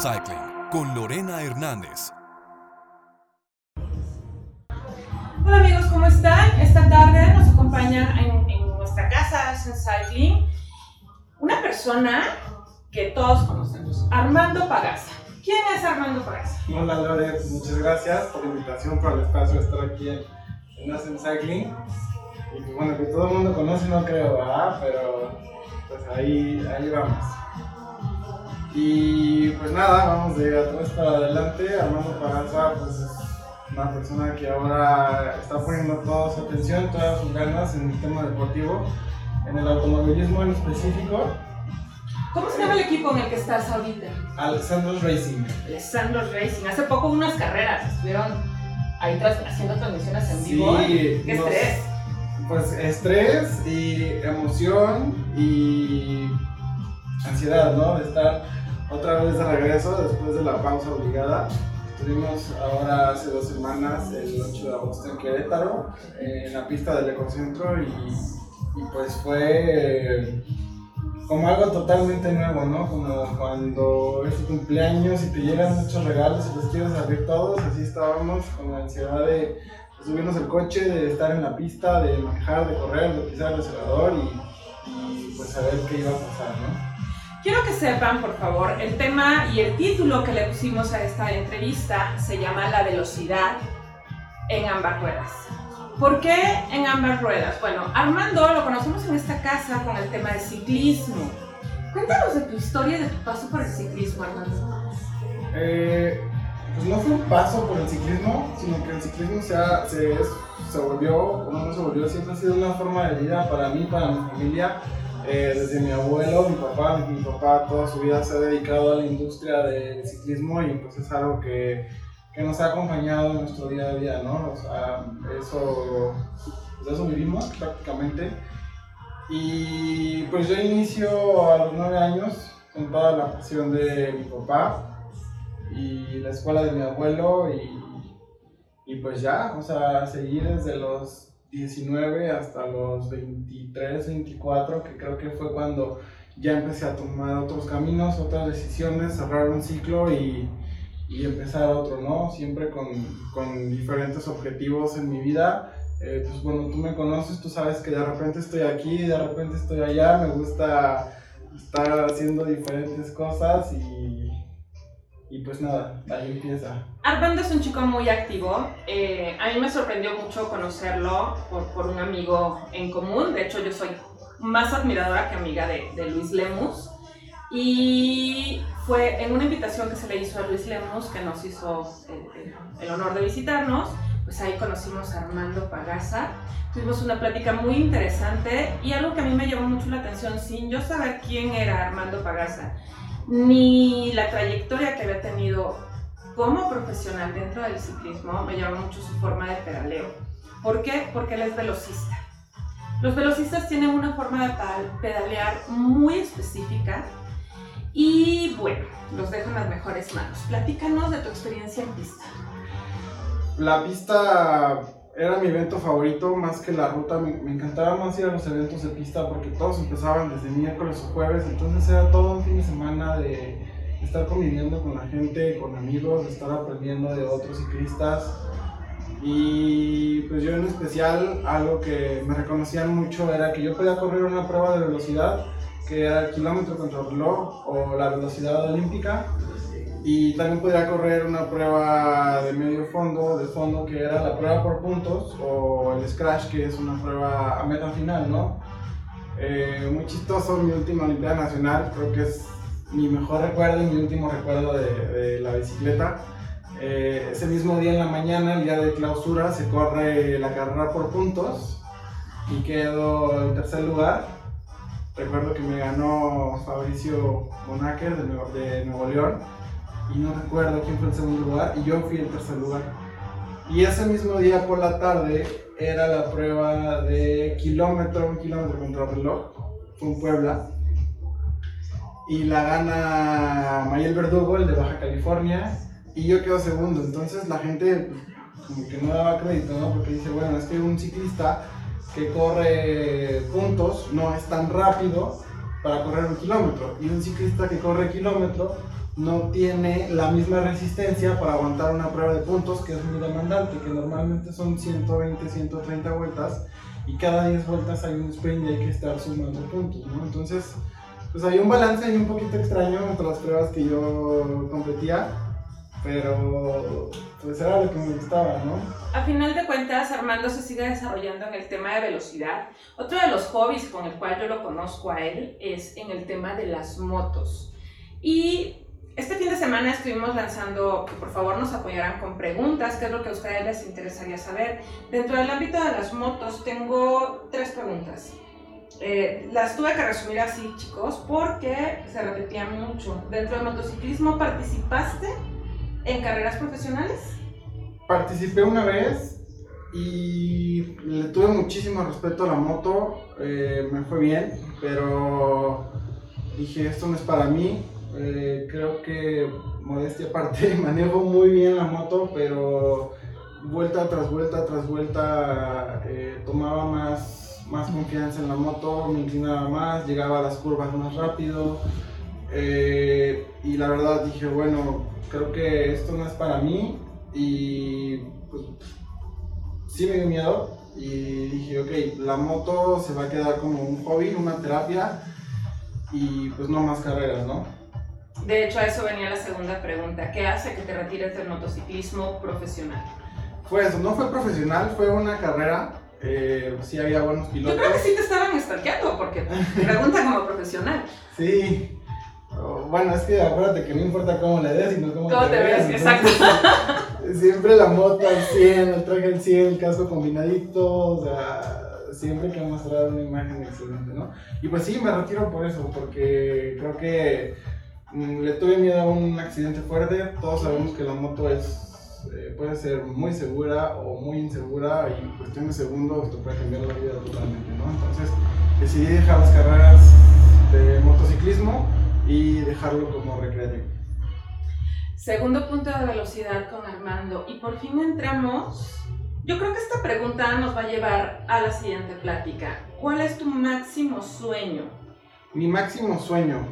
Cycling con Lorena Hernández. Hola amigos, ¿cómo están? Esta tarde nos acompaña en, en nuestra casa Action Cycling una persona que todos conocemos, Armando Pagasa. ¿Quién es Armando Pagasa? Hola Lore, muchas gracias por la invitación, por el espacio de estar aquí en, en Cycling. Y bueno, que todo el mundo conoce, no creo, ¿verdad? Pero pues ahí, ahí vamos. Y pues nada, vamos de atrás para adelante. Armando Pagasa pues es una persona que ahora está poniendo toda su atención, todas sus ganas en el tema deportivo, en el automovilismo en específico. ¿Cómo se llama el equipo en el que estás ahorita? Alessandro Racing. Alessandro Racing. Hace poco unas carreras estuvieron ahí tras- haciendo transmisiones en vivo. Sí, ¿Qué nos- estrés? Pues estrés y emoción y ansiedad, ¿no? De estar otra vez de regreso después de la pausa obligada. Estuvimos ahora hace dos semanas, el 8 de agosto en Querétaro, en la pista del Ecocentro y, pues fue eh, como algo totalmente nuevo, ¿no? Como cuando es tu cumpleaños y te llegan muchos regalos y los quieres abrir todos, así estábamos con la ansiedad de subirnos el coche, de estar en la pista, de manejar, de correr, de pisar el acelerador y, y, pues saber qué iba a pasar, ¿no? Quiero que sepan, por favor, el tema y el título que le pusimos a esta entrevista se llama La velocidad en ambas ruedas. ¿Por qué en ambas ruedas? Bueno, Armando lo conocemos en esta casa con el tema de ciclismo. Cuéntanos de tu historia de tu paso por el ciclismo, Armando. Eh, pues no fue un paso por el ciclismo, sino que el ciclismo se, ha- se, se volvió, o no se volvió, siempre ha sido una forma de vida para mí, para mi familia. Eh, desde mi abuelo, mi papá, mi, papá toda su vida se ha dedicado a la industria del ciclismo y pues es algo que, que nos ha acompañado en nuestro día a día, ¿no? O sea, eso, pues, eso vivimos prácticamente. Y pues yo inicio a los nueve años con toda la pasión de mi papá y la escuela de mi abuelo y, y pues ya, o sea, seguir desde los 19 hasta los 23, 24, que creo que fue cuando ya empecé a tomar otros caminos, otras decisiones, cerrar un ciclo y, y empezar otro, ¿no? Siempre con, con diferentes objetivos en mi vida. Eh, pues bueno, tú me conoces, tú sabes que de repente estoy aquí, de repente estoy allá, me gusta estar haciendo diferentes cosas y, y pues nada, ahí empieza. Armando es un chico muy activo. Eh, a mí me sorprendió mucho conocerlo por, por un amigo en común. De hecho, yo soy más admiradora que amiga de, de Luis Lemus. Y fue en una invitación que se le hizo a Luis Lemus, que nos hizo el, el- el honor de visitarnos. Pues ahí conocimos a Armando Pagasa. Tuvimos una plática muy interesante y algo que a mí me llamó mucho la atención, sin yo saber quién era Armando Pagasa, ni la trayectoria que había tenido como profesional dentro del ciclismo me llama mucho su forma de pedaleo. ¿Por qué? Porque él es velocista. Los velocistas tienen una forma de pedalear muy específica y bueno, los dejo en las mejores manos. Platícanos de tu experiencia en pista. La pista era mi evento favorito más que la ruta. Me, me encantaba más ir a los eventos de pista porque todos empezaban desde miércoles o jueves. Entonces era todo un fin de semana de estar conviviendo con la gente, con amigos, estar aprendiendo de otros ciclistas. Y pues yo en especial algo que me reconocían mucho era que yo podía correr una prueba de velocidad que era el kilómetro contra reloj o la velocidad olímpica y también podría correr una prueba de medio fondo, de fondo, que era la prueba por puntos, o el scratch, que es una prueba a meta final, ¿no? Eh, muy chistoso, mi última Olimpiada Nacional, creo que es mi mejor recuerdo y mi último recuerdo de, de la bicicleta. Eh, ese mismo día en la mañana, el día de clausura, se corre la carrera por puntos y quedo en tercer lugar. Recuerdo que me ganó Fabricio Bonacker de Nuevo, de Nuevo León y no recuerdo quién fue el segundo lugar y yo fui el tercer lugar. Y ese mismo día por la tarde era la prueba de kilómetro, un kilómetro contra reloj, fue en Puebla. Y la gana Mayel Verdugo, el de Baja California, y yo quedo segundo. Entonces la gente pues, como que no daba crédito, ¿no? Porque dice, bueno, es que un ciclista que corre puntos no es tan rápido para correr un kilómetro. Y un ciclista que corre kilómetro no tiene la misma resistencia para aguantar una prueba de puntos que es muy demandante, que normalmente son 120, 130 vueltas y cada 10 vueltas hay un sprint y hay que estar sumando puntos, ¿no? Entonces, pues hay un balance ahí un poquito extraño entre las pruebas que yo competía, pero pues era lo que me gustaba, ¿no? A final de cuentas, Armando se sigue desarrollando en el tema de velocidad. Otro de los hobbies con el cual yo lo conozco a él es en el tema de las motos. Y este fin de semana estuvimos lanzando que por favor nos apoyaran con preguntas, qué es lo que a ustedes les interesaría saber. Dentro del ámbito de las motos tengo tres preguntas. Eh, las tuve que resumir así, chicos, porque se repetían mucho. Dentro del motociclismo, ¿participaste en carreras profesionales? Participé una vez y le tuve muchísimo respeto a la moto, eh, me fue bien, pero dije, esto no es para mí, eh, creo que, modestia aparte, manejo muy bien la moto, pero vuelta tras vuelta tras vuelta eh, tomaba más, más confianza en la moto, me inclinaba más, llegaba a las curvas más rápido. Eh, y la verdad dije, bueno, creo que esto no es para mí. Y pues sí me dio miedo. Y dije, ok, la moto se va a quedar como un hobby, una terapia. Y pues no más carreras, ¿no? De hecho, a eso venía la segunda pregunta. ¿Qué hace que te retires del motociclismo profesional? Fue eso, no fue profesional, fue una carrera. Eh, sí había buenos Yo pilotos. creo que sí te estaban stalkeando, porque pregunta como profesional. Sí. Bueno, es que acuérdate que no importa cómo le des, sino cómo, ¿Cómo te ves? entonces, Siempre la moto al 100, el traje al 100, el casco combinadito, o sea, siempre hay que mostrar una imagen excelente, ¿no? Y pues sí, me retiro por eso, porque creo que mm, le tuve miedo a un accidente fuerte. Todos sabemos que la moto es, eh, puede ser muy segura o muy insegura y en cuestión de segundos te puede cambiar la vida totalmente, ¿no? Entonces decidí dejar las carreras de motociclismo y dejarlo como recreativo. Segundo punto de velocidad con Armando. Y por fin entramos. Yo creo que esta pregunta nos va a llevar a la siguiente plática. ¿Cuál es tu máximo sueño? Mi máximo sueño.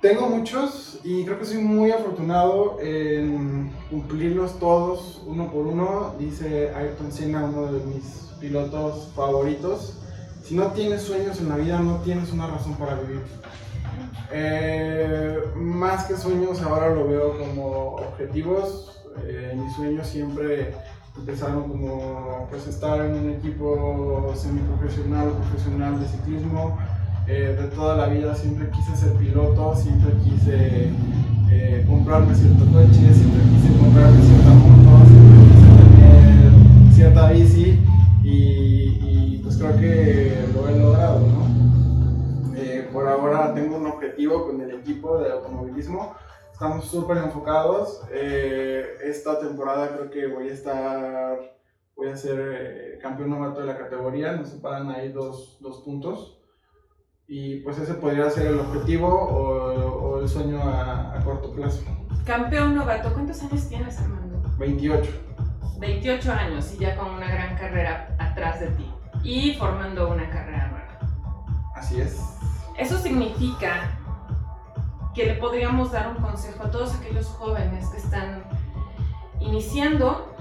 Tengo muchos y creo que soy muy afortunado en cumplirlos todos uno por uno. Dice Ayrton Senna, uno de mis pilotos favoritos. Si no tienes sueños en la vida, no tienes una razón para vivir. Eh, más que sueños, ahora lo veo como objetivos. Eh, mis sueños siempre empezaron como pues estar en un equipo semiprofesional o profesional de ciclismo. Eh, de toda la vida siempre quise ser piloto, siempre quise comprarme cierto coche, siempre quise comprarme cierta moto, estamos súper enfocados, eh, esta temporada creo que voy a estar, voy a ser eh, campeón novato de la categoría, nos separan ahí dos, dos puntos y pues ese podría ser el objetivo o, o el sueño a, a, corto plazo. Campeón novato, ¿cuántos años tienes, Armando? 28. 28 años y ya con una gran carrera atrás de ti y formando una carrera nueva. Así es. Eso significa que le podríamos dar un consejo a todos aquellos jóvenes que están iniciando,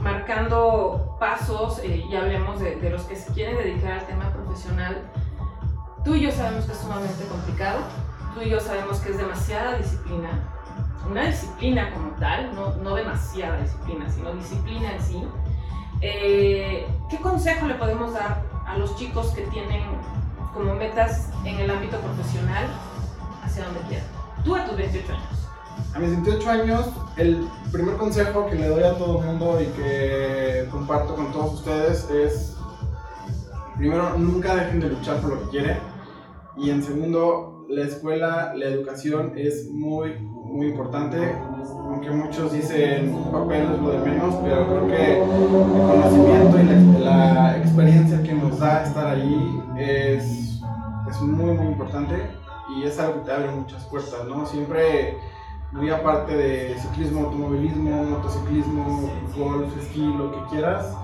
marcando pasos, eh, y hablemos de, de los que se quieren dedicar al tema profesional Tú y yo sabemos que es sumamente complicado, tú y yo sabemos que es demasiada disciplina, una disciplina como tal, no, no demasiada disciplina, sino disciplina en sí. Eh, ¿Qué consejo le podemos dar a los chicos que tienen como metas en el ámbito profesional hacia donde quieran? Tú a tus 28 años. A mis 28 años, el primer consejo que le doy a todo el mundo y que comparto con todos ustedes es, primero, nunca dejen de luchar por lo que quieren y en segundo, la escuela, la educación es muy, muy importante. Aunque muchos dicen papel es lo de menos, pero creo que el conocimiento y la, experiencia que nos da estar allí es, es muy, muy importante y es algo que te abre muchas puertas, ¿no? Siempre muy aparte de ciclismo, automovilismo, motociclismo, golf, esquí, lo que quieras,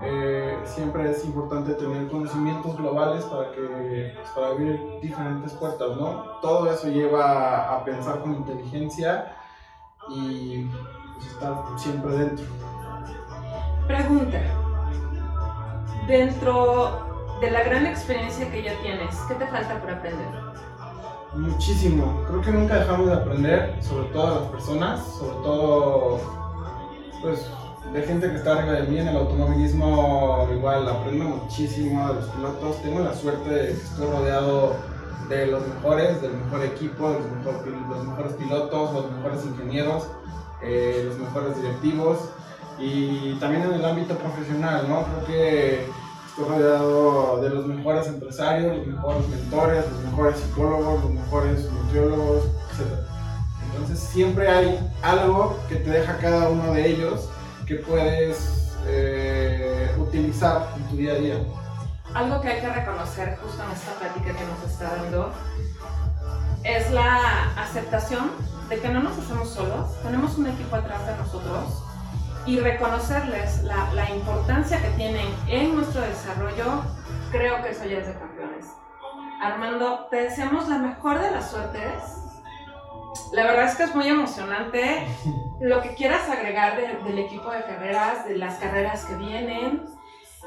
Eh, siempre es importante tener conocimientos globales para que pues, para abrir diferentes puertas, ¿no? Todo eso lleva a, pensar con inteligencia y pues, estar siempre dentro. Pregunta. Dentro de la gran experiencia que ya tienes, ¿qué te falta por aprender? Muchísimo. Creo que nunca dejamos de aprender, sobre todo las personas, sobre todo pues de gente que está arriba de mí en el automovilismo, igual aprendo muchísimo de los pilotos. Tengo la suerte de que estoy rodeado de los mejores, del mejor equipo, de los, mejores pilotos, los mejores ingenieros, eh, los mejores directivos y también en el ámbito profesional, ¿no? Creo que rodeado de los mejores empresarios, los mejores mentores, los mejores psicólogos, los mejores nutriólogos, etc. Entonces siempre hay algo que te deja cada uno de ellos que puedes eh, utilizar en tu día a día. Algo que hay que reconocer justo en esta plática que nos está dando es la aceptación de que no nos hacemos solos, tenemos un equipo atrás de nosotros y reconocerles la, la importancia que tienen en nuestro desarrollo, creo que eso ya es de campeones. Armando, te deseamos la mejor de las suertes la verdad es que es muy emocionante. Lo que quieras agregar del equipo de carreras, de las carreras que vienen.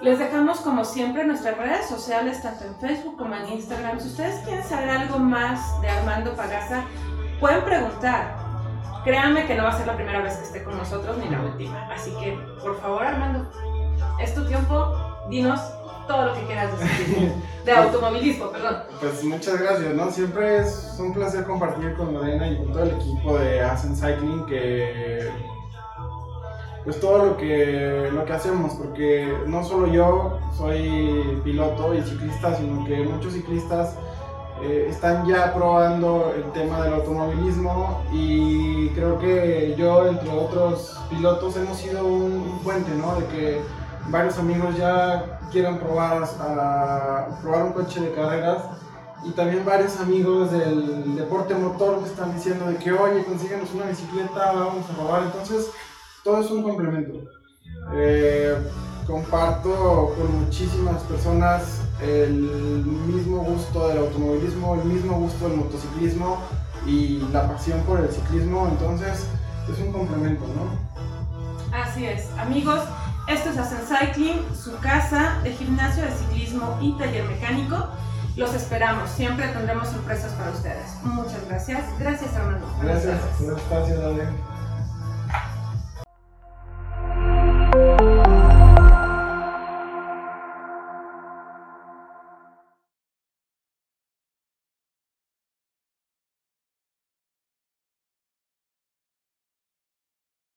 Les dejamos como siempre nuestras redes sociales, tanto en Facebook como en Instagram. Si ustedes quieren saber algo más de Armando Pagasa, pueden preguntar. Créanme que no va a ser la primera vez que esté con nosotros ni la última. Así que, por favor, Armando, es tu tiempo. Dinos todo lo que quieras decir. De automovilismo, perdón. Pues muchas gracias, ¿no? Siempre es un placer compartir con Lorena y con todo el equipo de Asen Cycling que pues todo lo que, lo que hacemos, porque no solo yo soy piloto y ciclista, sino que muchos ciclistas eh, están ya probando el tema del automovilismo y creo que yo, entre otros pilotos, hemos sido un, un puente, ¿no? De que varios amigos ya quieran probar, a, probar un coche de carreras y también varios amigos del deporte motor me están diciendo de que oye consíguenos una bicicleta, vamos a probar, entonces todo es un complemento. Eh, comparto con muchísimas personas el mismo gusto del automovilismo, el mismo gusto del motociclismo y la pasión por el ciclismo, entonces es un complemento, ¿no? Así es, amigos. Esto es Hacen Cycling, su casa de gimnasio de ciclismo y taller mecánico. Los esperamos, siempre tendremos sorpresas para ustedes. Muchas gracias. Gracias, Armando. Gracias, gracias, gracias